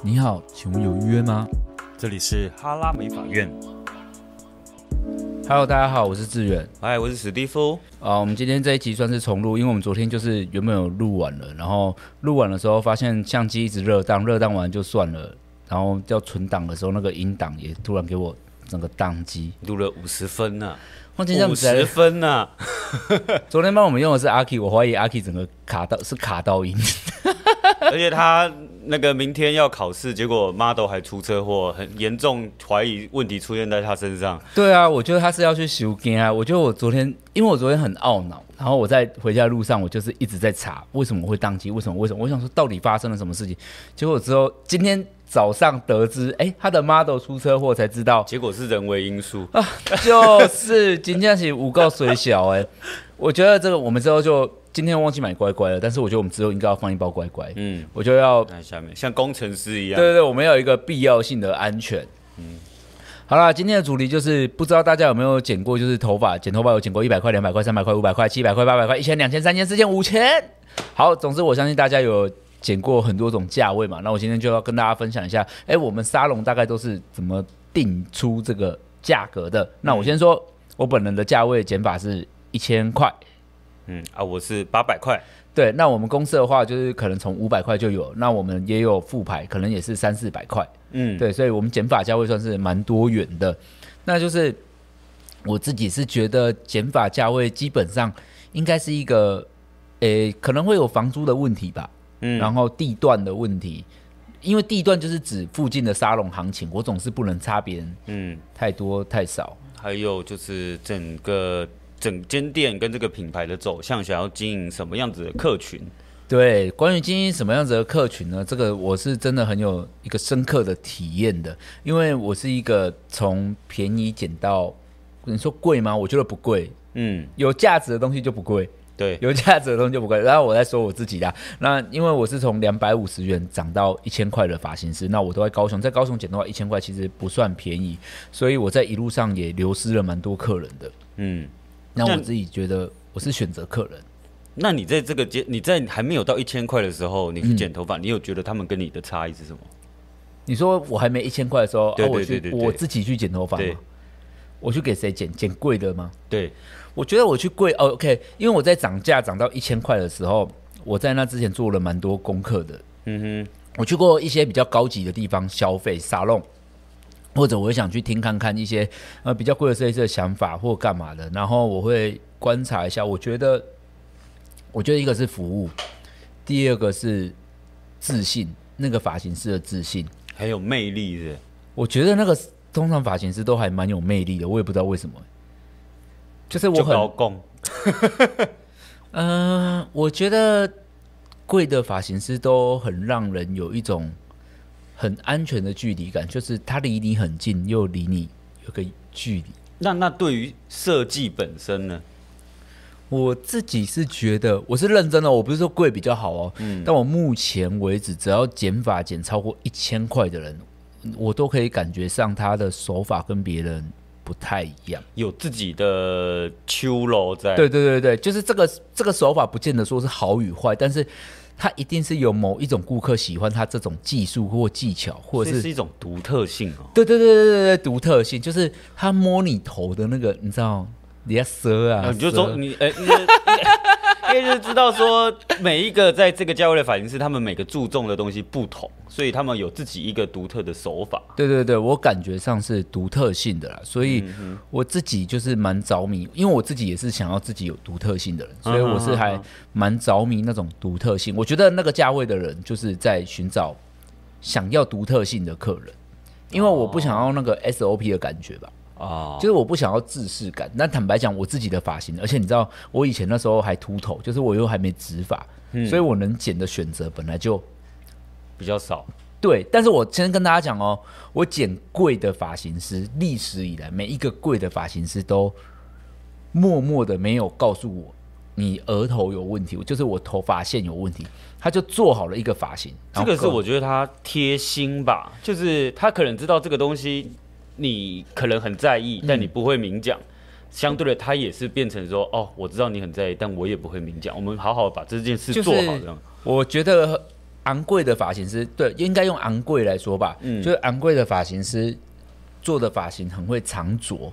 你好，请问有预约吗？这里是哈拉美法院。Hello，大家好，我是志远。嗨，我是史蒂夫。啊，我们今天这一集算是重录，因为我们昨天就是原本有录完了，然后录完的时候发现相机一直热档，热档完就算了，然后要存档的时候，那个音档也突然给我整个宕机，录了五十分呢、啊，五十分呢、啊。昨天帮我们用的是阿 K，我怀疑阿 K 整个卡到是卡到音，而且他。那个明天要考试，结果 model 还出车祸，很严重，怀疑问题出现在他身上。对啊，我觉得他是要去修根啊。我觉得我昨天，因为我昨天很懊恼，然后我在回家的路上，我就是一直在查为什么会宕机，为什么？为什么？我想说到底发生了什么事情？结果之后今天早上得知，哎，他的 model 出车祸才知道，结果是人为因素啊，就是今天起五告水小哎，我觉得这个我们之后就。今天忘记买乖乖了，但是我觉得我们之后应该要放一包乖乖。嗯，我就要看下面像工程师一样。对对对，我们要有一个必要性的安全。嗯，好啦，今天的主题就是不知道大家有没有剪过，就是头发剪头发有剪过一百块、两百块、三百块、五百块、七百块、八百块、一千、两千、三千、四千、五千。好，总之我相信大家有剪过很多种价位嘛。那我今天就要跟大家分享一下，哎，我们沙龙大概都是怎么定出这个价格的？那我先说，嗯、我本人的价位减法是一千块。嗯啊，我是八百块。对，那我们公司的话，就是可能从五百块就有，那我们也有副牌，可能也是三四百块。嗯，对，所以我们减法价位算是蛮多元的。那就是我自己是觉得减法价位基本上应该是一个，诶，可能会有房租的问题吧。嗯，然后地段的问题，因为地段就是指附近的沙龙行情，我总是不能差别人，嗯，太多太少。还有就是整个。整间店跟这个品牌的走向，想要经营什么样子的客群？对，关于经营什么样子的客群呢？这个我是真的很有一个深刻的体验的，因为我是一个从便宜减到，你说贵吗？我觉得不贵。嗯，有价值的东西就不贵。对，有价值的东西就不贵。然后我再说我自己啦，那因为我是从两百五十元涨到一千块的发型师，那我都在高雄，在高雄剪的话，一千块其实不算便宜，所以我在一路上也流失了蛮多客人的。嗯。那我自己觉得我是选择客人。那你在这个阶，你在还没有到一千块的时候，你去剪头发，嗯，你有觉得他们跟你的差异是什么？你说我还没一千块的时候，对对对对，我去我自己去剪头发吗？我去给谁剪？剪贵的吗？对，我觉得我去贵哦，OK，因为我在涨价涨到一千块的时候，我在那之前做了蛮多功课的。嗯哼，我去过一些比较高级的地方消费沙龙。或者我会想去听看看一些呃比较贵的设计师的想法或干嘛的，然后我会观察一下。我觉得，我觉得一个是服务，第二个是自信，那个发型师的自信很有魅力的。我觉得那个通常发型师都还蛮有魅力的，我也不知道为什么。就是我很嗯、呃，我觉得贵的发型师都很让人有一种。很安全的距离感，就是它离你很近，又离你有个距离。那那对于设计本身呢？我自己是觉得，我是认真的，我不是说贵比较好哦。嗯。但我目前为止，只要减法减超过一千块的人，我都可以感觉上他的手法跟别人不太一样，有自己的秋楼在。对对对对，就是这个这个手法，不见得说是好与坏，但是。他一定是有某一种顾客喜欢他这种技术或技巧，或者是是一种独特性哦。对对对对对对，独特性就是他摸你头的那个，你知道，你要蛇啊，你就说你哎。因为就是知道说每一个在这个价位的发型师，他们每个注重的东西不同，所以他们有自己一个独特的手法。对对对，我感觉上是独特性的啦，所以我自己就是蛮着迷，因为我自己也是想要自己有独特性的人，所以我是还蛮着迷那种独特性。我觉得那个价位的人就是在寻找想要独特性的客人，因为我不想要那个 SOP 的感觉吧。啊、oh.，就是我不想要自视感。那坦白讲，我自己的发型，而且你知道，我以前那时候还秃头，就是我又还没植发、嗯，所以我能剪的选择本来就比较少。对，但是我先跟大家讲哦，我剪贵的发型师，历史以来每一个贵的发型师都默默的没有告诉我你额头有问题，就是我头发线有问题，他就做好了一个发型。这个是我觉得他贴心吧，就是他可能知道这个东西。你可能很在意，但你不会明讲、嗯。相对的，他也是变成说：“哦，我知道你很在意，但我也不会明讲。”我们好好把这件事做好。这样，我觉得昂贵的发型师，对，应该用昂贵来说吧，嗯，就是昂贵的发型师做的发型很会藏拙，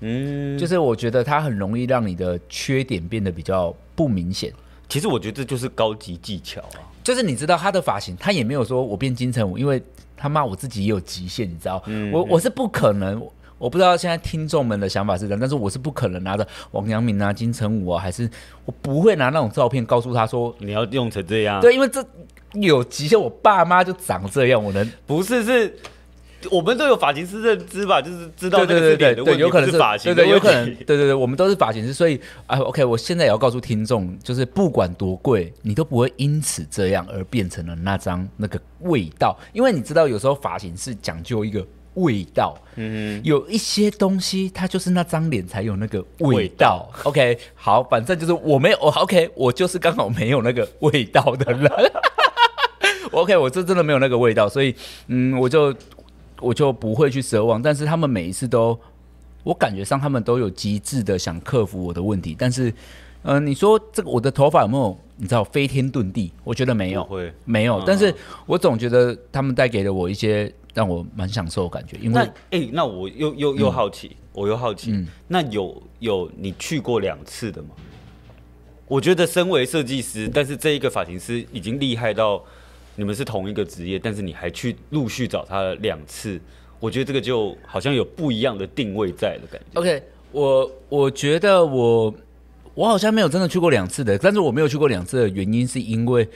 嗯，就是我觉得他很容易让你的缺点变得比较不明显。其实我觉得这就是高级技巧啊，就是你知道他的发型，他也没有说我变金城武，因为他妈我自己也有极限，你知道，嗯、我我是不可能。我不知道现在听众们的想法是怎样，但是我是不可能拿着王阳明啊、金城武啊，还是我不会拿那种照片告诉他说你要用成这样。对，因为这有极限，我爸妈就长这样，我能不是是，我们都有发型师认知吧，就是知道对对对对，有可能是发型，对对，有可能，对对对，我们都是发型师，所以啊，OK，我现在也要告诉听众，就是不管多贵，你都不会因此这样而变成了那张那个味道，因为你知道，有时候发型是讲究一个。味道，嗯，有一些东西，它就是那张脸才有那个味道。味道 OK，好，反正就是我没有我，OK，我就是刚好没有那个味道的人。OK，我这真的没有那个味道，所以，嗯，我就我就不会去奢望。但是他们每一次都，我感觉上他们都有极致的想克服我的问题。但是，嗯、呃，你说这个我的头发有没有你知道飞天遁地？我觉得没有，会没有。但是我总觉得他们带给了我一些。让我蛮享受的感觉，因为哎、欸，那我又又又好奇，嗯、我又好奇，嗯、那有有你去过两次的吗？我觉得身为设计师，但是这一个发型师已经厉害到你们是同一个职业，但是你还去陆续找他两次，我觉得这个就好像有不一样的定位在的感觉。OK，我我觉得我我好像没有真的去过两次的，但是我没有去过两次的原因是因为。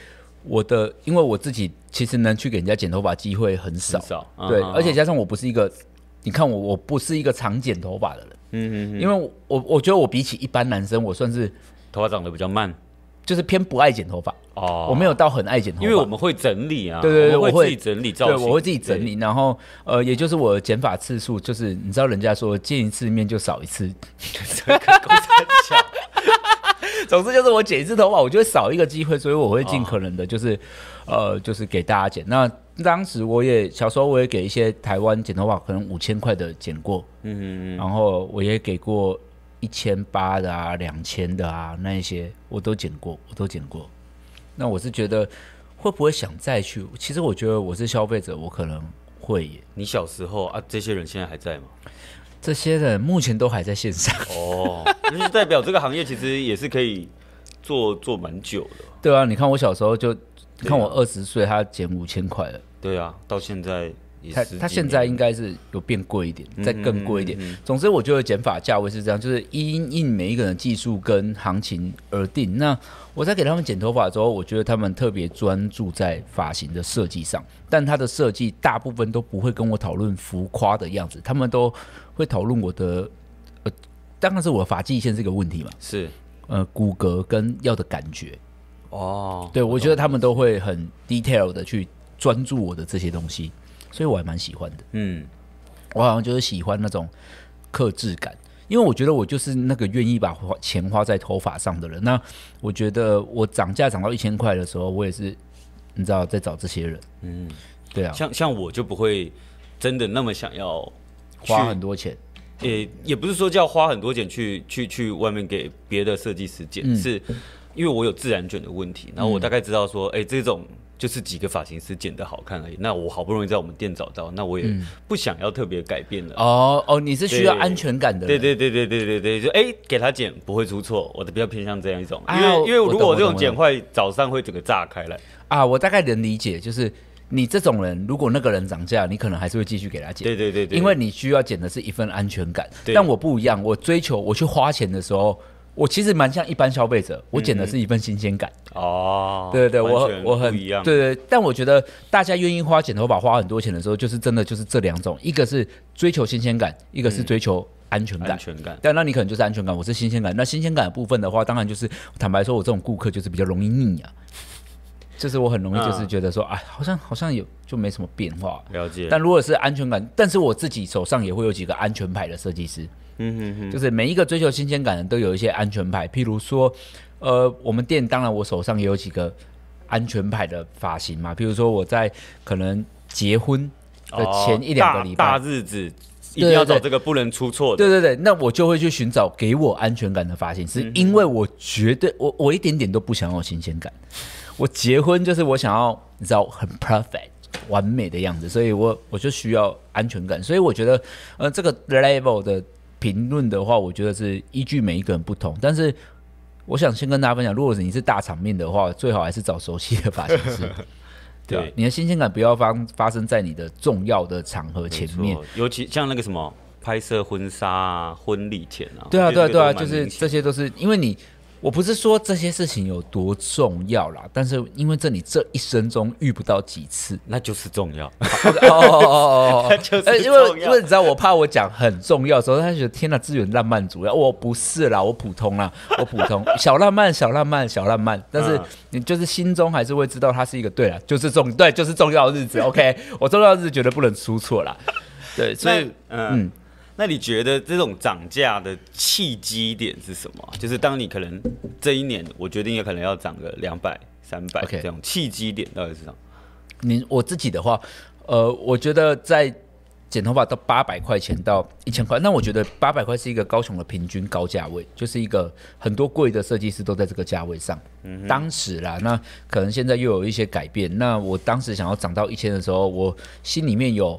我的，因为我自己其实能去给人家剪头发机会很少，很少对，啊、而且加上我不是一个，你看我，我不是一个常剪头发的人，嗯嗯嗯，因为我我觉得我比起一般男生，我算是头发长得比较慢，就是偏不爱剪头发。哦，我没有到很爱剪头发，因为我们会整理啊，对对对，我会自己整理造型，对，我会自己整理，然后呃，也就是我的剪发次数，就是你知道人家说见一次面就少一次，这个公总之就是我剪一次头发，我就会少一个机会，所以我会尽可能的，就是，哦、呃，就是给大家剪。那当时我也小时候我也给一些台湾剪头发可能五千块的剪过，嗯嗯嗯，然后我也给过一千八的啊、两千的啊，那一些我都剪过，我都剪过。那我是觉得会不会想再去？其实我觉得我是消费者，我可能会耶。你小时候啊，这些人现在还在吗？这些人目前都还在线上哦，就是代表这个行业其实也是可以做做蛮久的。对啊，你看我小时候就，看我二十岁，他减五千块了。对啊，到现在也他他现在应该是有变贵一点，再更贵一点。嗯嗯嗯嗯、总之，我觉得剪发价位是这样，就是因应每一个人的技术跟行情而定。那我在给他们剪头发的时候，我觉得他们特别专注在发型的设计上，但他的设计大部分都不会跟我讨论浮夸的样子，他们都。会讨论我的，呃，当然是我的发际线这个问题嘛，是，呃，骨骼跟要的感觉，哦，对，我觉得他们都会很 detail 的去专注我的这些东西，所以我还蛮喜欢的，嗯，我好像就是喜欢那种克制感，因为我觉得我就是那个愿意把花钱花在头发上的人，那我觉得我涨价涨到一千块的时候，我也是，你知道在找这些人，嗯，对啊，像像我就不会真的那么想要。花很多钱，也也不是说叫花很多钱去去去外面给别的设计师剪，嗯、是因为我有自然卷的问题，然后我大概知道说，哎、嗯欸，这种就是几个发型师剪的好看而已。那我好不容易在我们店找到，那我也不想要特别改变了。哦哦，你是需要安全感的。对对对对对对对，就哎、欸，给他剪不会出错，我的比较偏向这样一种。因为、啊、因为如果我这种剪坏，早上会整个炸开来。啊，我大概能理解，就是。你这种人，如果那个人涨价，你可能还是会继续给他剪。对对对对，因为你需要剪的是一份安全感。但我不一样，我追求我去花钱的时候，我其实蛮像一般消费者，我剪的是一份新鲜感。哦、嗯，对对对，我我很一样。对对，但我觉得大家愿意花剪头发花很多钱的时候，就是真的就是这两种，一个是追求新鲜感，一个是追求安全感。安全感。但那你可能就是安全感，我是新鲜感。那新鲜感的部分的话，当然就是坦白说，我这种顾客就是比较容易腻啊。就是我很容易就是觉得说，哎、嗯，好像好像有就没什么变化。了解。但如果是安全感，但是我自己手上也会有几个安全牌的设计师。嗯哼哼。就是每一个追求新鲜感的都有一些安全牌，譬如说，呃，我们店当然我手上也有几个安全牌的发型嘛。譬如说我在可能结婚的前一两个礼拜、哦大，大日子一定要找这个不能出错的。对对对，那我就会去寻找给我安全感的发型师，嗯、哼因为我绝对我我一点点都不想要新鲜感。我结婚就是我想要你知道很 perfect 完美的样子，所以我我就需要安全感。所以我觉得，呃，这个 level 的评论的话，我觉得是依据每一个人不同。但是我想先跟大家分享，如果是你是大场面的话，最好还是找熟悉的发型师。对，对，你的新鲜感不要发发生在你的重要的场合前面，尤其像那个什么拍摄婚纱啊、婚礼前啊。对啊，对啊，对啊，就是这些都是因为你。我不是说这些事情有多重要啦，但是因为这你这一生中遇不到几次，那就是重要。哦哦哦哦，就是因为因为你知道，我怕我讲很重要的时候，他觉得天哪，资源浪漫主义。我不是啦，我普通啦，我普通小浪漫，小浪漫，小浪漫。但是你就是心中还是会知道，它是一个对啦，就是重对，就是重要的日子。OK，我重要的日子绝对不能出错啦。对，所以嗯。嗯那你觉得这种涨价的契机点是什么？就是当你可能这一年，我决定也可能要涨个两百、三百这种契机点到底是什么？你我自己的话，呃，我觉得在剪头发到八百块钱到一千块，那我觉得八百块是一个高雄的平均高价位，就是一个很多贵的设计师都在这个价位上。嗯，当时啦，那可能现在又有一些改变。那我当时想要涨到一千的时候，我心里面有。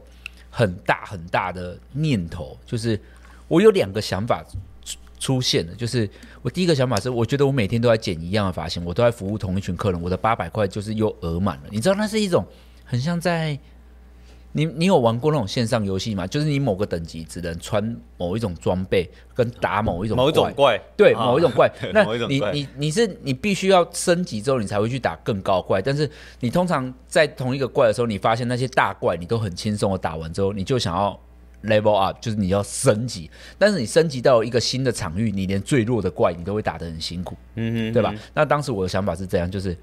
很大很大的念头，就是我有两个想法出现了。就是我第一个想法是，我觉得我每天都在剪一样的发型，我都在服务同一群客人，我的八百块就是又额满了。你知道，那是一种很像在。你你有玩过那种线上游戏吗？就是你某个等级只能穿某一种装备，跟打某一种某一种怪，对，某一种怪。那你你你是你必须要升级之后，你才会去打更高怪。但是你通常在同一个怪的时候，你发现那些大怪你都很轻松的打完之后，你就想要 level up，就是你要升级。但是你升级到一个新的场域，你连最弱的怪你都会打得很辛苦，嗯哼，对吧？那当时我的想法是这样，就是。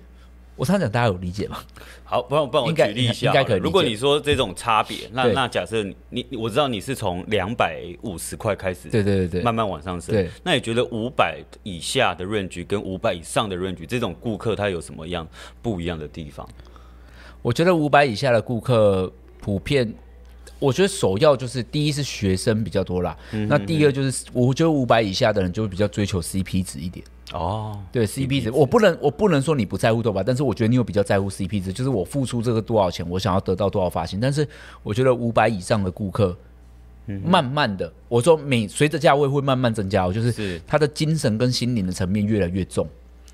我常常讲，大家有理解吗？好，帮我帮我举例一下。应该可以。如果你说这种差别，那那假设你我知道你是从两百五十块开始，对对对，慢慢往上升。对，那你觉得五百以下的 range 跟五百以上的 range 这种顾客他有什么样不一样的地方？我觉得五百以下的顾客普遍，我觉得首要就是第一是学生比较多啦，嗯、哼哼那第二就是我觉得五百以下的人就会比较追求 CP 值一点。哦，对 CP 值，我不能我不能说你不在乎头发，但是我觉得你有比较在乎 CP 值，就是我付出这个多少钱，我想要得到多少发型。但是我觉得五百以上的顾客，慢慢的，我说每随着价位会慢慢增加，就是他的精神跟心灵的层面越来越重，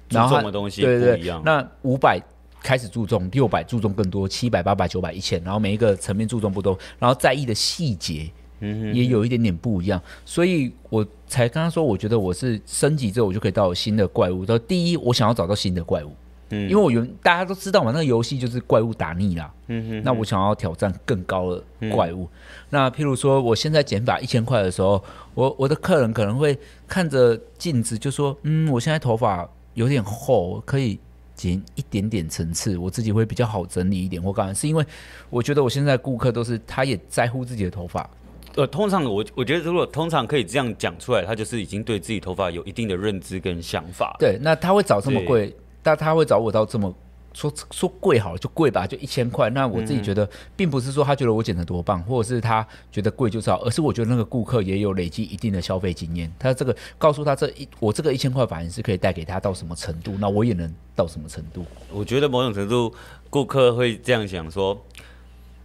然后的东西对对对，那五百开始注重，六百注重更多，七百、八百、九百、一千，然后每一个层面注重不多，然后在意的细节。嗯，也有一点点不一样，所以我才刚刚说，我觉得我是升级之后，我就可以到新的怪物。到第一，我想要找到新的怪物，嗯，因为我原大家都知道嘛，那个游戏就是怪物打腻啦，嗯哼，那我想要挑战更高的怪物。那譬如说，我现在剪发一千块的时候，我我的客人可能会看着镜子就说，嗯，我现在头发有点厚，可以剪一点点层次，我自己会比较好整理一点。我感觉是因为我觉得我现在顾客都是他也在乎自己的头发。呃，通常我我觉得，如果通常可以这样讲出来，他就是已经对自己头发有一定的认知跟想法。对，那他会找这么贵，但他会找我到这么说说贵好了就贵吧，就一千块。那我自己觉得，并不是说他觉得我剪得多棒，或者是他觉得贵就是好，而是我觉得那个顾客也有累积一定的消费经验。他这个告诉他这一我这个一千块发型是可以带给他到什么程度，那我也能到什么程度。我觉得某种程度顾客会这样想说。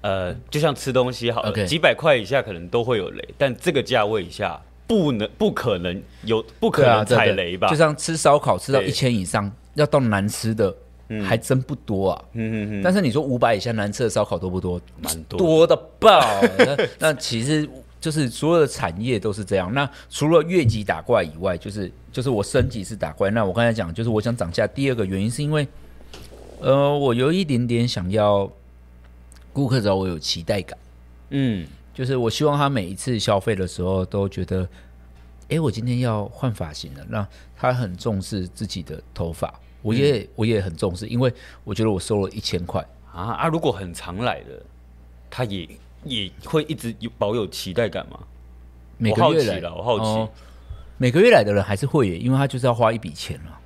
呃，就像吃东西好了，Okay. 几百块以下可能都会有雷，但这个价位以下不能、不可能有、不可能踩雷吧？就像吃烧烤吃到一千以上，要到难吃的，还真不多啊。嗯嗯嗯。但是你说五百以下难吃的烧烤多不多？蛮多，多的爆。那那其实就是所有的产业都是这样。那除了越级打怪以外，就是就是我升级是打怪。那我刚才讲，就是我想涨价，第二个原因是因为，呃，我有一点点想要。顾客找我有期待感，嗯，就是我希望他每一次消费的时候都觉得，哎、欸，我今天要换发型了，那他很重视自己的头发，我也、嗯、我也很重视，因为我觉得我收了一千块啊啊！如果很常来的，他也也会一直有保有期待感吗？每个月来了，我好奇，哦、每个月来的人还是会耶，因为他就是要花一笔钱了。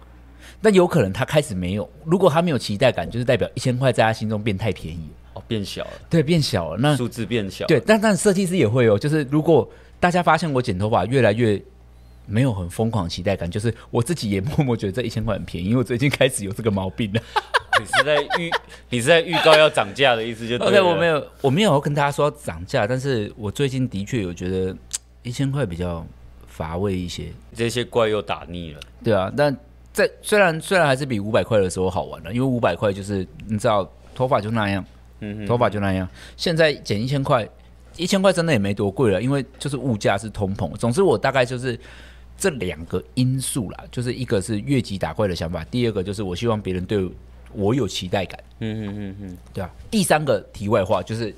但有可能他开始没有，如果他没有期待感，就是代表一千块在他心中变太便宜哦。变小了，对，变小了。那数字变小，对，但但设计师也会哦。就是如果大家发现我剪头发越来越没有很疯狂期待感，就是我自己也默默觉得这一千块很便宜，因为我最近开始有这个毛病了。你是在预你是在预告要涨价的意思就对了？OK，我没有我没有要跟大家说要涨价，但是我最近的确有觉得一千块比较乏味一些，这些怪又打腻了。对啊，但在虽然虽然还是比五百块的时候好玩了，因为五百块就是你知道头发就那样，嗯，头发就那样。现在减一千块，一千块真的也没多贵了，因为就是物价是通膨。总之我大概就是这两个因素啦，就是一个是越级打怪的想法，第二个就是我希望别人对。我有期待感，嗯嗯嗯嗯，对啊。第三个题外话就是，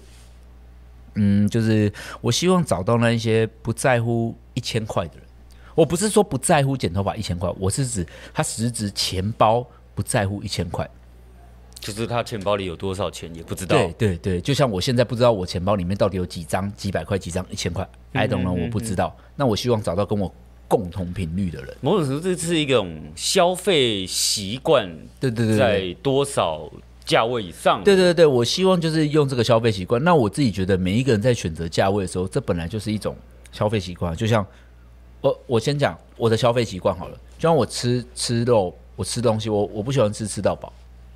嗯，就是我希望找到那一些不在乎一千块的人。我不是说不在乎剪头发一千块，我是指他实质钱包不在乎一千块，就是他钱包里有多少钱也不知道。对对对，就像我现在不知道我钱包里面到底有几张几百块、几张一千块，I don't know，我不知道。那我希望找到跟我。共同频率的人，某种程度这是一种消费习惯，对对对，在多少价位以上？对对对，我希望就是用这个消费习惯。那我自己觉得，每一个人在选择价位的时候，这本来就是一种消费习惯。就像我，我先讲我的消费习惯好了。就像我吃吃肉，我吃东西，我我不喜欢吃吃到饱。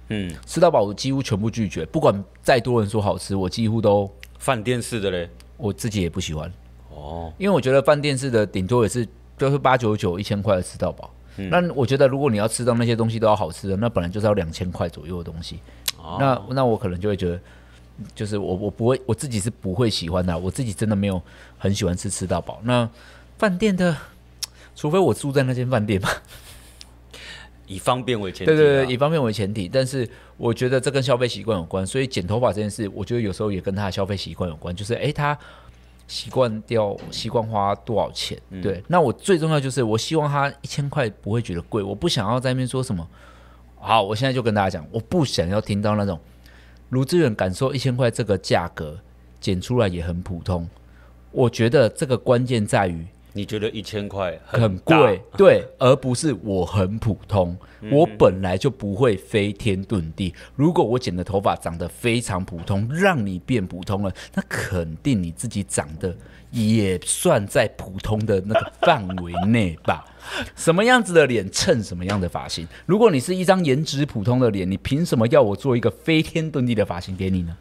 嗯，吃到饱我几乎全部拒绝，不管再多人说好吃，我几乎都饭店式的嘞，我自己也不喜欢。哦，因为我觉得饭店式的顶多也是。就是八九九一千块的吃到饱，嗯，那我觉得如果你要吃到那些东西都要好吃的，那本来就是要两千块左右的东西。哦，那那我可能就会觉得，就是我我不会我自己是不会喜欢的，我自己真的没有很喜欢吃吃到饱。那饭店的，除非我住在那间饭店吧，以方便为前提，对对对，以方便为前提。但是我觉得这跟消费习惯有关，所以剪头发这件事，我觉得有时候也跟他的消费习惯有关，就是哎他。习惯掉，习惯花多少钱？嗯、对，那我最重要就是，我希望他一千块不会觉得贵，我不想要在那边说什么。好，我现在就跟大家讲，我不想要听到那种卢志远感受一千块这个价格剪出来也很普通。我觉得这个关键在于。你觉得一千块很贵，对，而不是我很普通。我本来就不会飞天遁地。如果我剪的头发长得非常普通，让你变普通了，那肯定你自己长得也算在普通的那个范围内吧。什么样子的脸衬什么样的发型？如果你是一张颜值普通的脸，你凭什么要我做一个飞天遁地的发型给你呢？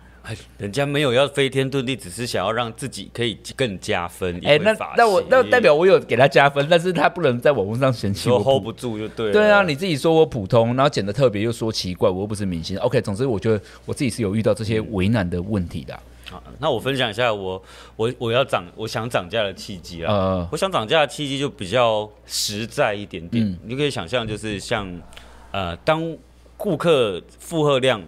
人家没有要飞天遁地，只是想要让自己可以更加分。哎、欸，那那我那代表我有给他加分，但是他不能在网络上嫌弃我 hold 不住就对了。对啊，你自己说我普通，然后剪的特别又说奇怪，我又不是明星。OK，总之我觉得我自己是有遇到这些为难的问题的。好，那我分享一下我我我要涨我想涨价的契机啊。呃，我想涨价的契机就比较实在一点点。嗯、你可以想象，就是像呃，当顾客负荷量。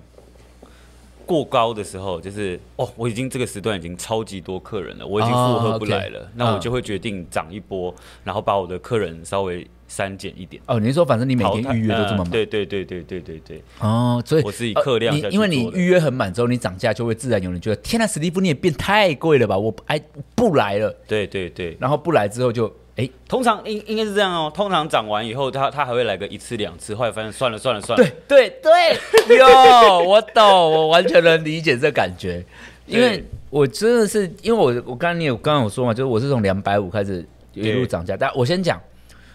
过高的时候，就是哦，我已经这个时段已经超级多客人了，我已经负荷不来了，oh, okay. 那我就会决定涨一波，然后把我的客人稍微删减一点。哦，你是说反正你每天预约都这么满？对对对对对对对。哦，所以我是以客量、呃，因为你预约很满之后，你涨价就会自然有人觉得，天呐，史蒂夫你也变太贵了吧，我哎不来了。对对对，然后不来之后就。哎，通常应应该是这样哦。通常涨完以后，他他还会来个一次两次，后来发现算了算了算了。对对对，哟，我懂，我完全能理解这感觉，因为我真的是，因为我我刚刚你有刚刚有说嘛，就是我是从两百五开始一路涨价，但我先讲，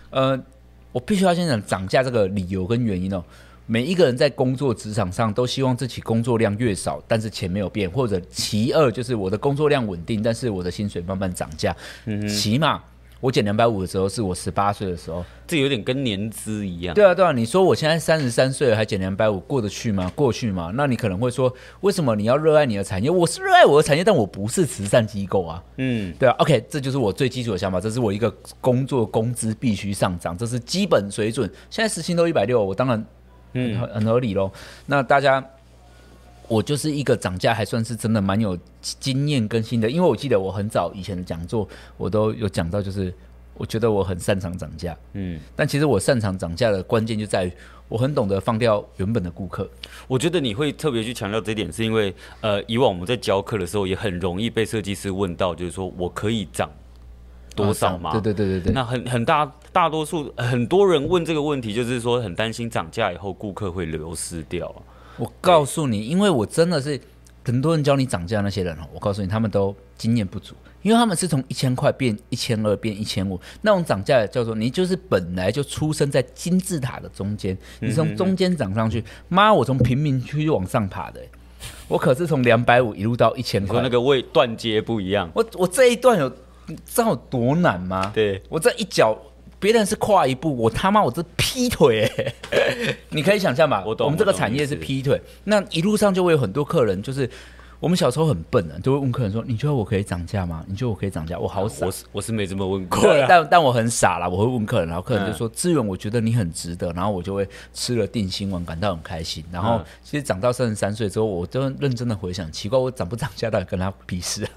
呃，我必须要先讲涨价这个理由跟原因哦。每一个人在工作职场上都希望自己工作量越少，但是钱没有变，或者其二就是我的工作量稳定，但是我的薪水慢慢涨价，嗯，起码。我减两百五的时候是我十八岁的时候，这有点跟年资一样。对啊，对啊，你说我现在三十三岁了还减两百五过得去吗？过去吗？那你可能会说，为什么你要热爱你的产业？我是热爱我的产业，但我不是慈善机构啊。嗯，对啊。OK，这就是我最基础的想法，这是我一个工作工资必须上涨，这是基本水准。现在时薪都一百六，我当然很很合理喽。那大家。我就是一个涨价还算是真的蛮有经验更新的，因为我记得我很早以前的讲座，我都有讲到，就是我觉得我很擅长涨价，嗯，但其实我擅长涨价的关键就在于我很懂得放掉原本的顾客。我觉得你会特别去强调这一点，是因为呃，以往我们在教课的时候也很容易被设计师问到，就是说我可以涨多少吗？对对对对对。那很很大大多数很多人问这个问题，就是说很担心涨价以后顾客会流失掉。我告诉你，因为我真的是很多人教你涨价那些人哦，我告诉你，他们都经验不足，因为他们是从一千块变一千二变一千五，那种涨价叫做你就是本来就出生在金字塔的中间，你从中间涨上去，妈，我从贫民区往上爬的，我可是从两百五一路到一千块，那个位断阶不一样。我我这一段有知道有多难吗？对，我这一脚。别人是跨一步，我他妈我这劈腿、欸，你可以想象吧？我懂。我们这个产业是劈腿，那一路上就会有很多客人，就是我们小时候很笨啊，就会问客人说：“你觉得我可以涨价吗？你觉得我可以涨价？”我好傻，我是我是没这么问过，但但我很傻啦，我会问客人，然后客人就说：“志远，我觉得你很值得。”然后我就会吃了定心丸，感到很开心。然后其实长到三十三岁之后，我就认真的回想，奇怪，我涨不涨价到底跟他屁事？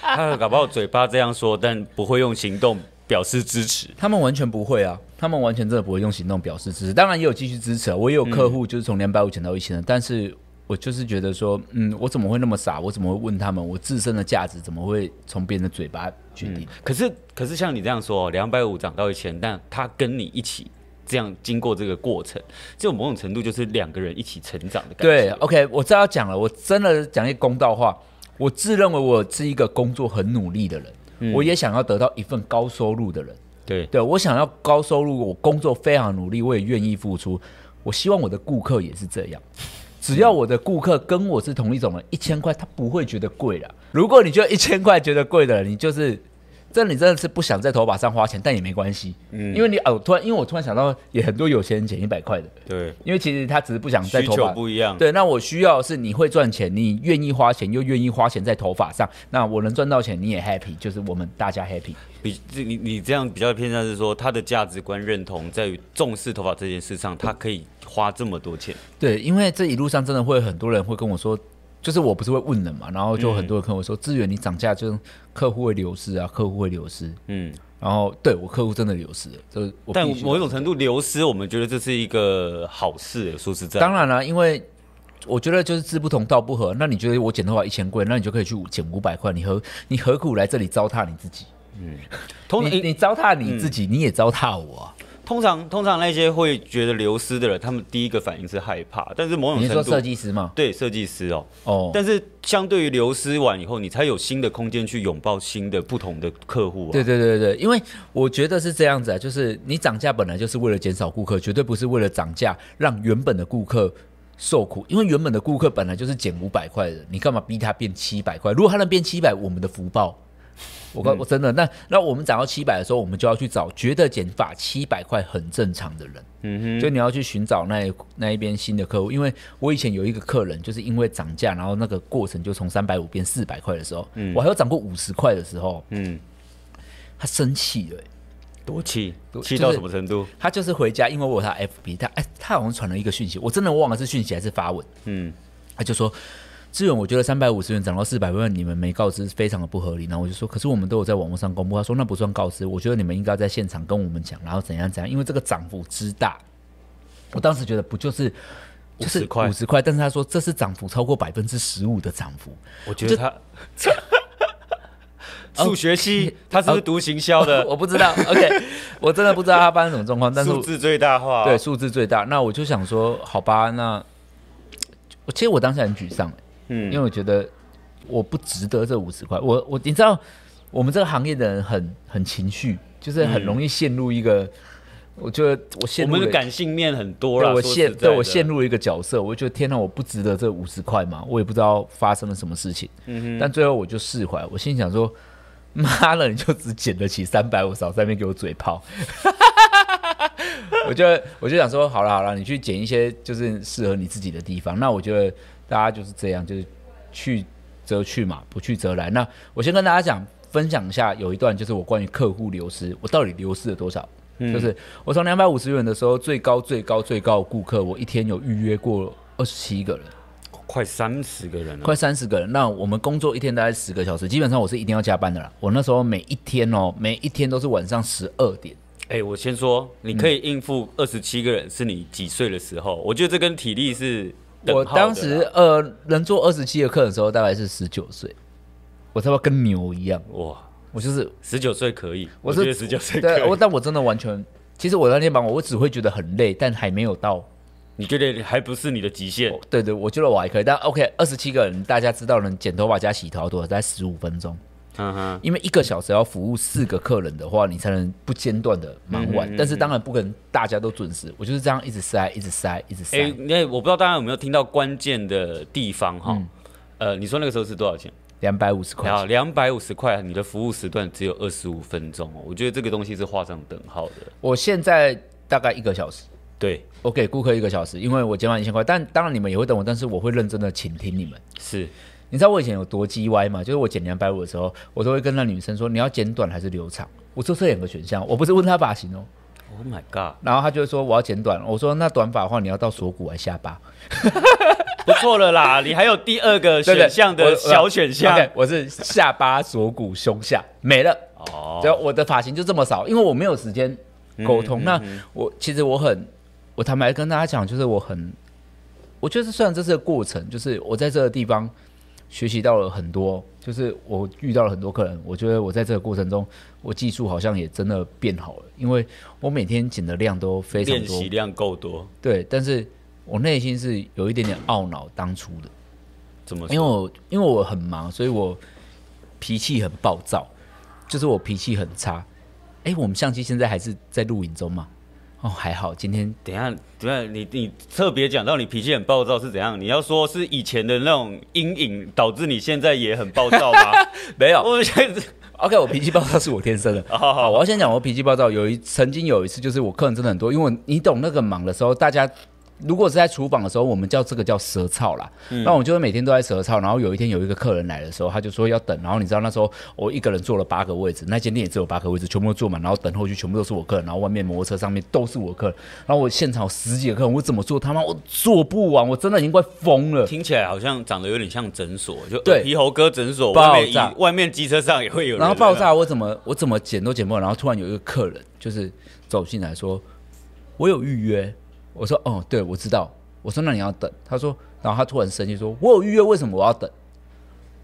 他搞不好嘴巴这样说，但不会用行动。表示支持，他们完全不会啊，他们完全真的不会用行动表示支持。当然也有继续支持啊，我也有客户就是从两百五减到一千的，但是我就是觉得说，嗯，我怎么会那么傻？我怎么会问他们？我自身的价值怎么会从别人的嘴巴决定？嗯、可是，可是像你这样说，两百五涨到一千，但他跟你一起这样经过这个过程，这种某种程度就是两个人一起成长的感觉。对，OK，我知道讲了，我真的讲一公道话，我自认为我是一个工作很努力的人。嗯、我也想要得到一份高收入的人，对对，我想要高收入，我工作非常努力，我也愿意付出。我希望我的顾客也是这样，只要我的顾客跟我是同一种人，一千块他不会觉得贵了。如果你觉得一千块觉得贵的人，你就是。这你真的是不想在头发上花钱，但也没关系，嗯，因为你哦，突然，因为我突然想到，也很多有钱人剪一百块的，对，因为其实他只是不想在头发，不一样，对，那我需要是你会赚钱，你愿意花钱，又愿意花钱在头发上，那我能赚到钱，你也 happy，就是我们大家 happy。比你你这样比较偏向是说，他的价值观认同在于重视头发这件事上，他可以花这么多钱，对，因为这一路上真的会很多人会跟我说。就是我不是会问人嘛，然后就很多人跟我说，资源你涨价，就客户会流失啊，客户会流失。嗯，然后对我客户真的流失了，就但某一种程度流失，我们觉得这是一个好事。说实在，当然了、啊，因为我觉得就是志不同道不合。那你觉得我剪头发一千贵，那你就可以去减五百块。你何你何苦来这里糟蹋你自己？嗯，同 你你糟蹋你自己，嗯、你也糟蹋我、啊。通常，通常那些会觉得流失的人，他们第一个反应是害怕。但是某种程度，你说设计师吗？对，设计师哦。哦。但是相对于流失完以后，你才有新的空间去拥抱新的、不同的客户啊。对对对对，因为我觉得是这样子啊，就是你涨价本来就是为了减少顾客，绝对不是为了涨价让原本的顾客受苦。因为原本的顾客本来就是减五百块的，你干嘛逼他变七百块？如果他能变七百，我们的福报。我告我真的，那那我们涨到七百的时候，我们就要去找觉得减法七百块很正常的人，嗯哼，就你要去寻找那那一边新的客户，因为我以前有一个客人，就是因为涨价，然后那个过程就从三百五变四百块的时候，嗯，我还有涨过五十块的时候，嗯，他生气了，多气，气到什么程度？他就是回家，因为我有他 FB，他哎，他好像传了一个讯息，我真的忘了是讯息还是发文，嗯，他就说。志远，我觉得三百五十元涨到四百万，你们没告知，非常的不合理。然后我就说，可是我们都有在网络上公布。他说那不算告知，我觉得你们应该在现场跟我们讲，然后怎样怎样，因为这个涨幅之大。我当时觉得不就是五十块，五十块，但是他说这是涨幅超过百分之十五的涨幅。我觉得他 数学系他是不是读行销的？我不知道。OK，我真的不知道他发生什么状况。但是数字最大化，对，数字最大。那我就想说，好吧，那其实我当时很沮丧。嗯，因为我觉得我不值得这五十块。我我你知道，我们这个行业的人很很情绪，就是很容易陷入一个。嗯、我觉得我陷入我们的感性面很多了。我陷对我陷入一个角色，我觉得天哪，我不值得这五十块嘛。我也不知道发生了什么事情。嗯哼。但最后我就释怀，我心想说，妈了，你就只捡得起三百五，少在那边给我嘴炮。我就我就想说，好了好了，你去捡一些就是适合你自己的地方。那我觉得。大家就是这样，就是去则去嘛，不去则来。那我先跟大家讲，分享一下，有一段就是我关于客户流失，我到底流失了多少？嗯、就是我从两百五十元的时候，最高最高最高顾客，我一天有预约过二十七个人，快三十个人了，快三十个人。那我们工作一天大概十个小时，基本上我是一定要加班的啦。我那时候每一天哦，每一天都是晚上十二点。哎、欸，我先说，你可以应付二十七个人，是你几岁的时候？我觉得这跟体力是。我当时呃，能做二十七个客的时候，大概是十九岁，我他妈跟牛一样哇！我就是十九岁可以，我是十九岁，对，我但我真的完全，其实我那天忙我，我只会觉得很累，但还没有到你觉得还不是你的极限？对对，我觉得我还可以。但 OK，二十七个人，大家知道能剪头发加洗头多少？在十五分钟。嗯哼，因为一个小时要服务四个客人的话，你才能不间断的忙完。但是当然不可能大家都准时，我就是这样一直塞，一直塞，一直塞。哎，那我不知道大家有没有听到关键的地方哈？嗯、呃，你说那个时候是多少钱？两百五十块。啊，两百五十块，你的服务时段只有二十五分钟哦。我觉得这个东西是画上等号的。我现在大概一个小时，对，我给顾客一个小时，因为我剪完一千块，但当然你们也会等我，但是我会认真的倾听你们。是。你知道我以前有多鸡歪吗？就是我剪两百五的时候，我都会跟那女生说：“你要剪短还是留长？”我说这两个选项，我不是问她发型哦。Oh my god！然后她就会说：“我要剪短。”我说：“那短发的话，你要到锁骨还是下巴？”不错了啦，你还有第二个选项的小选项。对对我，我是下巴、锁骨、胸下没了。哦，就我的发型就这么少，因为我没有时间沟通。嗯、那我其实我很，我坦白跟大家讲，就是我很，我觉得虽然这是个过程，就是我在这个地方。学习到了很多，就是我遇到了很多客人，我觉得我在这个过程中，我技术好像也真的变好了，因为我每天剪的量都非常多，练习量够多。对，但是我内心是有一点点懊恼当初的，怎么？因为我因为我很忙，所以我脾气很暴躁，就是我脾气很差。哎，我们相机现在还是在录影中吗？哦，还好，今天等一下，等下你你特别讲到你脾气很暴躁是怎样？你要说是以前的那种阴影导致你现在也很暴躁吗？没有，我现在 OK，我脾气暴躁是我天生的。好好，我要先讲我脾气暴躁，有一曾经有一次就是我客人真的很多，因为你懂那个忙的时候，大家。如果是在厨房的时候，我们叫这个叫舌操啦。嗯、那我就会每天都在舌操。然后有一天有一个客人来的时候，他就说要等。然后你知道那时候我一个人坐了八个位置，那间店也只有八个位置，全部都坐满。然后等候区全部都是我客人，然后外面摩托车上面都是我客人。然后我现场有十几个客人，我怎么做？他妈我做不完，我真的已经快疯了。听起来好像长得有点像诊所，就对皮猴哥诊所。爆炸，外面机车上也会有人。然后爆炸，我怎么我怎么剪都剪不完。然后突然有一个客人就是走进来说，我有预约。我说哦，对，我知道。我说：“那你要等。”他说，然后他突然生气说：“我有预约，为什么我要等？”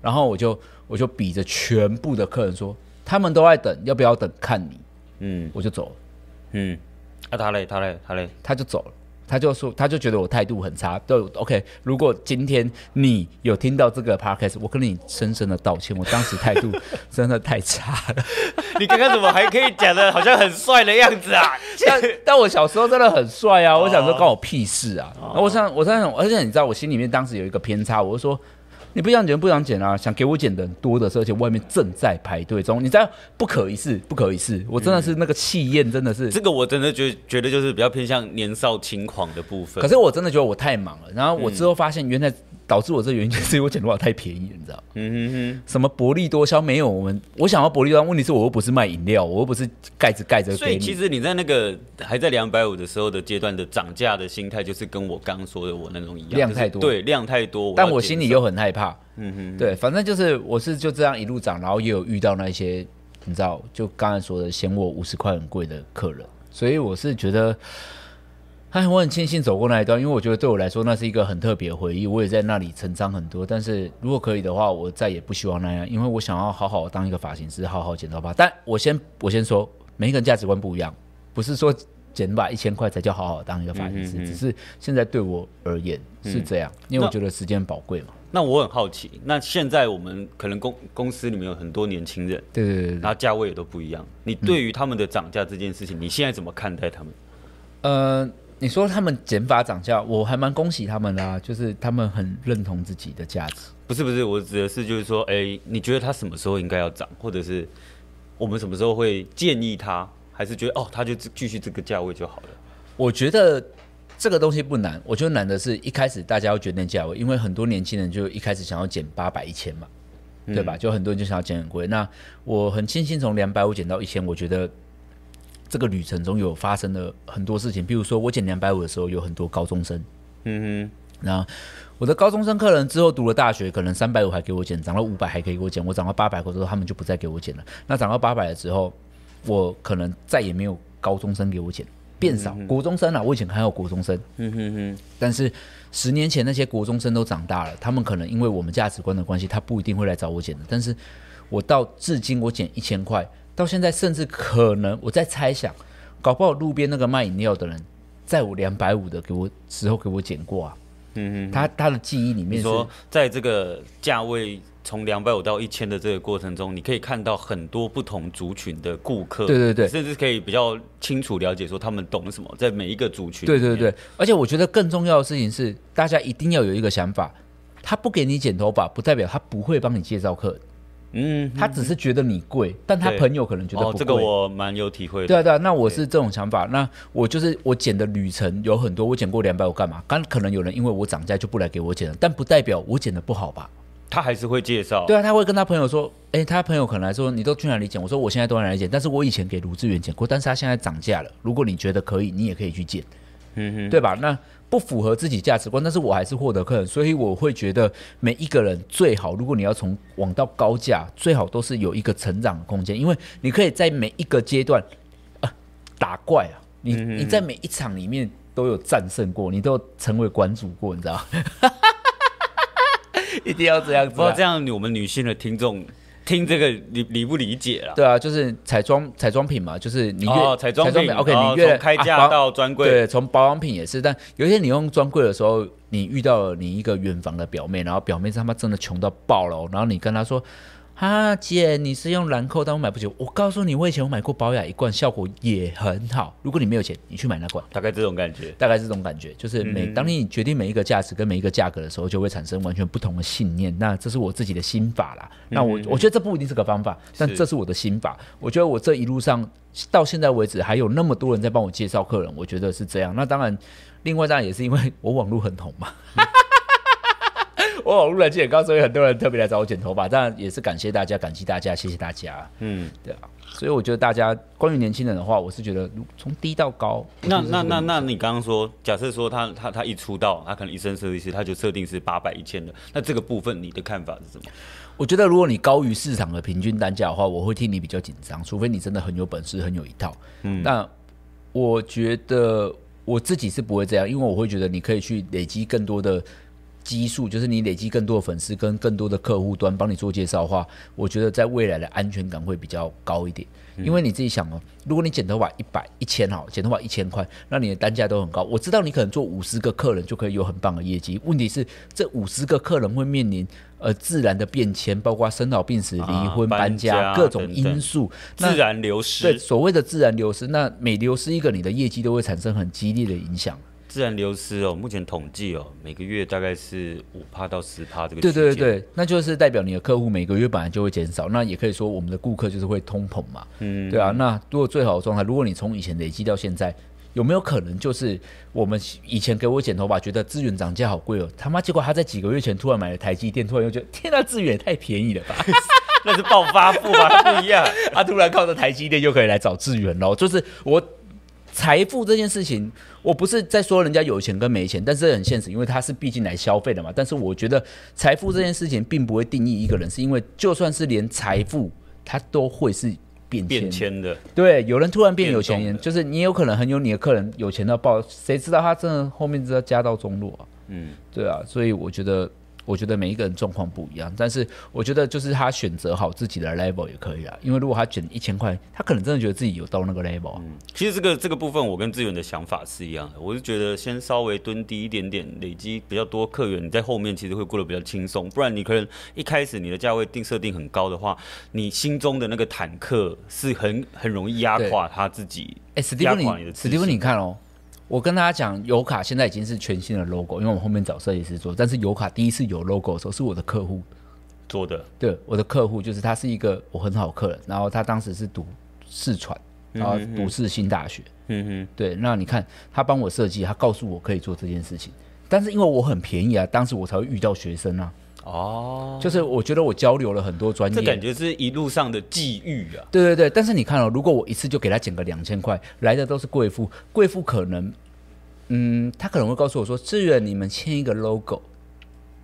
然后我就我就比着全部的客人说：“他们都在等，要不要等？看你。”嗯，我就走了。嗯，啊，他嘞，他嘞，他嘞，他就走了。他就说，他就觉得我态度很差。对，OK。如果今天你有听到这个 Podcast，我跟你深深的道歉。我当时态度 真的太差了。你刚刚怎么还可以讲的好像很帅的样子啊？但但我小时候真的很帅啊！我想说关我屁事啊！哦、我想，我在想，而且你知道，我心里面当时有一个偏差，我就说。你不想剪不想剪啊？想给我剪的人多的是，而且外面正在排队中。你知道不可一世，不可一世。我真的是那个气焰，真的是、嗯、这个，我真的觉觉得就是比较偏向年少轻狂的部分。可是我真的觉得我太忙了，然后我之后发现原来。导致我这原因就是因为我剪头发太便宜了，你知道？嗯哼哼。什么薄利多销没有？我们我想要薄利多销，问题是我又不是卖饮料，我又不是盖子盖着。所以其实你在那个还在两百五的时候的阶段的涨价的心态，就是跟我刚刚说的我那种一样，量太多。对，量太多。但我心里又很害怕。嗯哼哼。对，反正就是我是就这样一路涨，然后也有遇到那些你知道，就刚才说的嫌我五十块很贵的客人，所以我是觉得。哎，我很庆幸走过那一段，因为我觉得对我来说那是一个很特别的回忆，我也在那里成长很多。但是如果可以的话，我再也不希望那样，因为我想要好好当一个发型师，好好剪头发。但我先我先说，每一个人价值观不一样，不是说剪发一千块才叫好好当一个发型师，嗯嗯嗯，只是现在对我而言是这样，嗯、因为我觉得时间宝贵嘛那。我很好奇，那现在我们可能公公司里面有很多年轻人，对对对，对，然后价位也都不一样。你对于他们的涨价这件事情，嗯、你现在怎么看待他们？呃。你说他们减法涨价，我还蛮恭喜他们啦、啊，就是他们很认同自己的价值。不是不是，我指的是就是说，哎、欸，你觉得他什么时候应该要涨，或者是我们什么时候会建议他，还是觉得哦，他就继续这个价位就好了？我觉得这个东西不难，我觉得难的是一开始大家要决定价位，因为很多年轻人就一开始想要减八百、一千嘛，对吧？嗯、就很多人就想要减很贵。那我很庆幸从两百五减到一千，我觉得。这个旅程中有发生了很多事情，比如说我减两百五的时候，有很多高中生，嗯哼，那我的高中生客人之后读了大学，可能三百五还给我减，涨到五百还可以给我减，我涨到八百之后，他们就不再给我减了。那涨到八百了之后，我可能再也没有高中生给我减，变少，国中生啊，我以前还有国中生，嗯哼哼，但是十年前那些国中生都长大了，他们可能因为我们价值观的关系，他不一定会来找我减的。但是我到至今我减一千块。到现在，甚至可能我在猜想，搞不好路边那个卖饮料的人，在我两百五的给我时候给我剪过啊。嗯嗯，他他的记忆里面说，在这个价位从两百五到一千的这个过程中，你可以看到很多不同族群的顾客，对对对，甚至可以比较清楚了解说他们懂什么，在每一个族群。对对对，而且我觉得更重要的事情是，大家一定要有一个想法，他不给你剪头发，不代表他不会帮你介绍客人。嗯，他只是觉得你贵，但他朋友可能觉得不贵。哦，这个我蛮有体会的。对啊，对啊，那我是这种想法。那我就是我剪的旅程有很多，我剪过两百，我干嘛？刚可能有人因为我涨价就不来给我剪了，但不代表我剪的不好吧？他还是会介绍。对啊，他会跟他朋友说，哎、欸，他朋友可能来说，你都去哪里剪？我说我现在都在哪里剪，但是我以前给卢志远剪过，但是他现在涨价了。如果你觉得可以，你也可以去剪，嗯哼，对吧？那。不符合自己价值观，但是我还是获得客人，所以我会觉得每一个人最好，如果你要从往到高价，最好都是有一个成长的空间，因为你可以在每一个阶段啊打怪啊，你你在每一场里面都有战胜过，你都有成为馆主过，你知道吗？一定要这样子，啊，不这样我们女性的听众。听这个理理不理解了？对啊，就是彩妆彩妆品嘛，就是你越、哦、彩妆品，OK，哦、你越开价到专柜，啊、对，从保养品也是。但有一天你用专柜的时候，你遇到了你一个远房的表妹，然后表妹他妈真的穷到爆了，然后你跟她说。啊，姐，你是用兰蔻，但我买不起。我告诉你，我以前我买过保养一罐，效果也很好。如果你没有钱，你去买那罐。大概这种感觉，大概这种感觉，就是每、嗯、当你决定每一个价值跟每一个价格的时候，就会产生完全不同的信念。那这是我自己的心法啦。嗯、那我我觉得这不一定是个方法，但这是我的心法。我觉得我这一路上到现在为止，还有那么多人在帮我介绍客人，我觉得是这样。那当然，另外当然也是因为我网络很红嘛。嗯我网络人气很高，所以很多人特别来找我剪头发。当然也是感谢大家，感激大家，谢谢大家。嗯，对啊。所以我觉得大家关于年轻人的话，我是觉得从低到高。那那那那你刚刚说，假设说他他他一出道，他可能一生设计师，他就设定是八百一千的。那这个部分你的看法是什么？我觉得如果你高于市场的平均单价的话，我会替你比较紧张。除非你真的很有本事，很有一套。嗯。那我觉得我自己是不会这样，因为我会觉得你可以去累积更多的。基数就是你累积更多的粉丝跟更多的客户端帮你做介绍的话，我觉得在未来的安全感会比较高一点。因为你自己想哦，如果你剪头发一百一千好，剪头发一千块，那你的单价都很高。我知道你可能做五十个客人就可以有很棒的业绩，问题是这五十个客人会面临呃自然的变迁，包括生老病死、离婚、啊、搬家、各种因素，等等自然流失。对，所谓的自然流失，那每流失一个，你的业绩都会产生很激烈的影响。自然流失哦，目前统计哦，每个月大概是五趴到十趴这个。对对对，那就是代表你的客户每个月本来就会减少，那也可以说我们的顾客就是会通膨嘛。嗯，对啊。那如果最好的状态，如果你从以前累积到现在，有没有可能就是我们以前给我剪头发，觉得资源涨价好贵哦，他妈结果他在几个月前突然买了台积电，突然又觉得天呐，资源也太便宜了吧？那是暴发户吧？不一样，他突然靠着台积电就可以来找资源喽，就是我。财富这件事情，我不是在说人家有钱跟没钱，但是很现实，因为他是毕竟来消费的嘛。但是我觉得财富这件事情并不会定义一个人，是因为就算是连财富，他都会是变变迁的。对，有人突然变有钱人，就是你有可能很有你的客人有钱到爆，谁知道他真的后面知道家道中落啊？嗯，对啊，所以我觉得。我觉得每一个人状况不一样，但是我觉得就是他选择好自己的 level 也可以啊。因为如果他卷一千块，他可能真的觉得自己有到那个 level。嗯，其实这个这个部分，我跟志远的想法是一样的。我是觉得先稍微蹲低一点点，累积比较多客源，你在后面其实会过得比较轻松。不然你可能一开始你的价位定设定很高的话，你心中的那个坦克是很很容易压垮他自己。哎，史蒂芬，你史蒂芬，你看哦。我跟大家讲，油卡现在已经是全新的 logo，因为我后面找设计师做。但是油卡第一次有 logo 的时候，是我的客户做的。对，我的客户就是他是一个我很好的客人，然后他当时是读四川，然后读四新大学。嗯哼，对。那你看他帮我设计，他告诉我可以做这件事情，但是因为我很便宜啊，当时我才会遇到学生啊。哦，就是我觉得我交流了很多专业，这感觉是一路上的际遇啊。对对对，但是你看哦，如果我一次就给他减个两千块，来的都是贵妇，贵妇可能，嗯，他可能会告诉我说：“志远，你们签一个 logo。”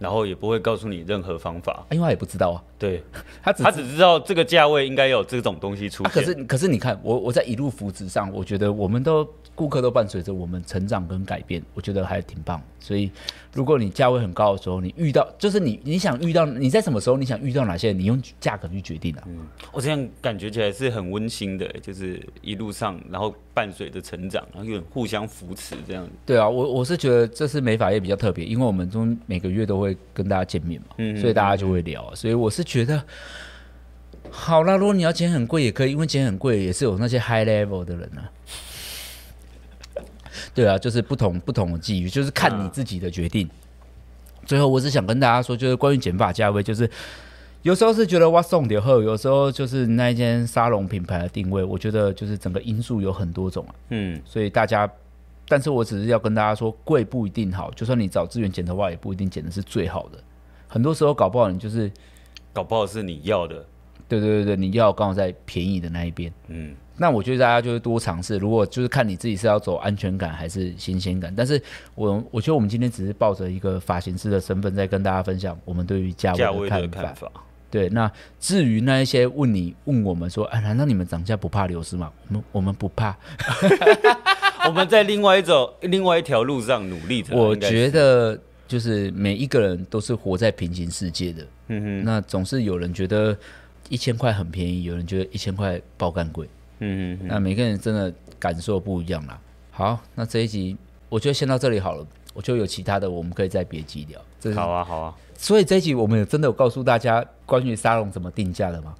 然后也不会告诉你任何方法，因为他也不知道啊。对，他只他只知道这个价位应该有这种东西出现。可是可是你看，我我在一路扶持上，我觉得我们都顾客都伴随着我们成长跟改变，我觉得还挺棒。所以，如果你价位很高的时候，你遇到就是你你想遇到你在什么时候你想遇到哪些人，你用价格去决定啊。嗯，我这样感觉起来是很温馨的，就是一路上然后伴随着成长，然后互相扶持这样。对啊，我我是觉得这是美发业比较特别，因为我们中每个月都会跟大家见面嘛，嗯，所以大家就会聊，所以我是觉得。好啦，如果你要剪很贵也可以，因为剪很贵也是有那些 high level 的人啊。对啊，就是不同不同的际遇，就是看你自己的决定。最后，我只想跟大家说，就是关于剪发价位，就是有时候是觉得哇送点后，有时候就是那一间沙龙品牌的定位，我觉得就是整个因素有很多种啊。嗯，所以大家，但是我只是要跟大家说，贵不一定好，就算你找资源剪的话，也不一定剪的是最好的。很多时候搞不好你就是，搞不好是你要的。对对对对，你要刚好在便宜的那一边。嗯，那我觉得大家就是多尝试。如果就是看你自己是要走安全感还是新鲜感。但是我我觉得我们今天只是抱着一个发型师的身份在跟大家分享我们对于价位的看法。看法对，那至于那一些问你问我们说，哎，难道你们涨价不怕流失吗？我们我们不怕，我们在另外一种另外一条路上努力着。我觉得就是每一个人都是活在平行世界的。嗯哼，那总是有人觉得。一千块很便宜，有人觉得一千块爆干贵，嗯嗯，那每个人真的感受不一样啦。好，那这一集我觉得先到这里好了，我就有其他的我们可以再别集聊。这好啊，好啊。所以这一集我们有真的有告诉大家关于沙龙怎么定价的吗？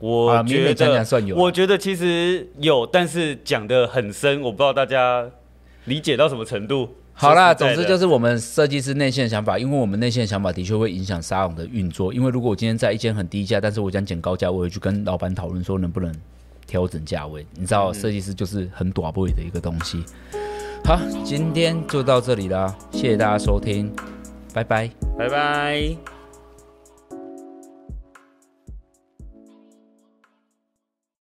我觉得讲讲算有，我觉得其实有，但是讲的很深，我不知道大家理解到什么程度。好啦，总之就是我们设计师内线的想法，因为我们内线的想法的确会影响沙龙的运作。因为如果我今天在一间很低价，但是我想捡高价，我会去跟老板讨论说能不能调整价位。你知道，设计师就是很短位的一个东西。好，今天就到这里啦，谢谢大家收听，拜拜，拜拜。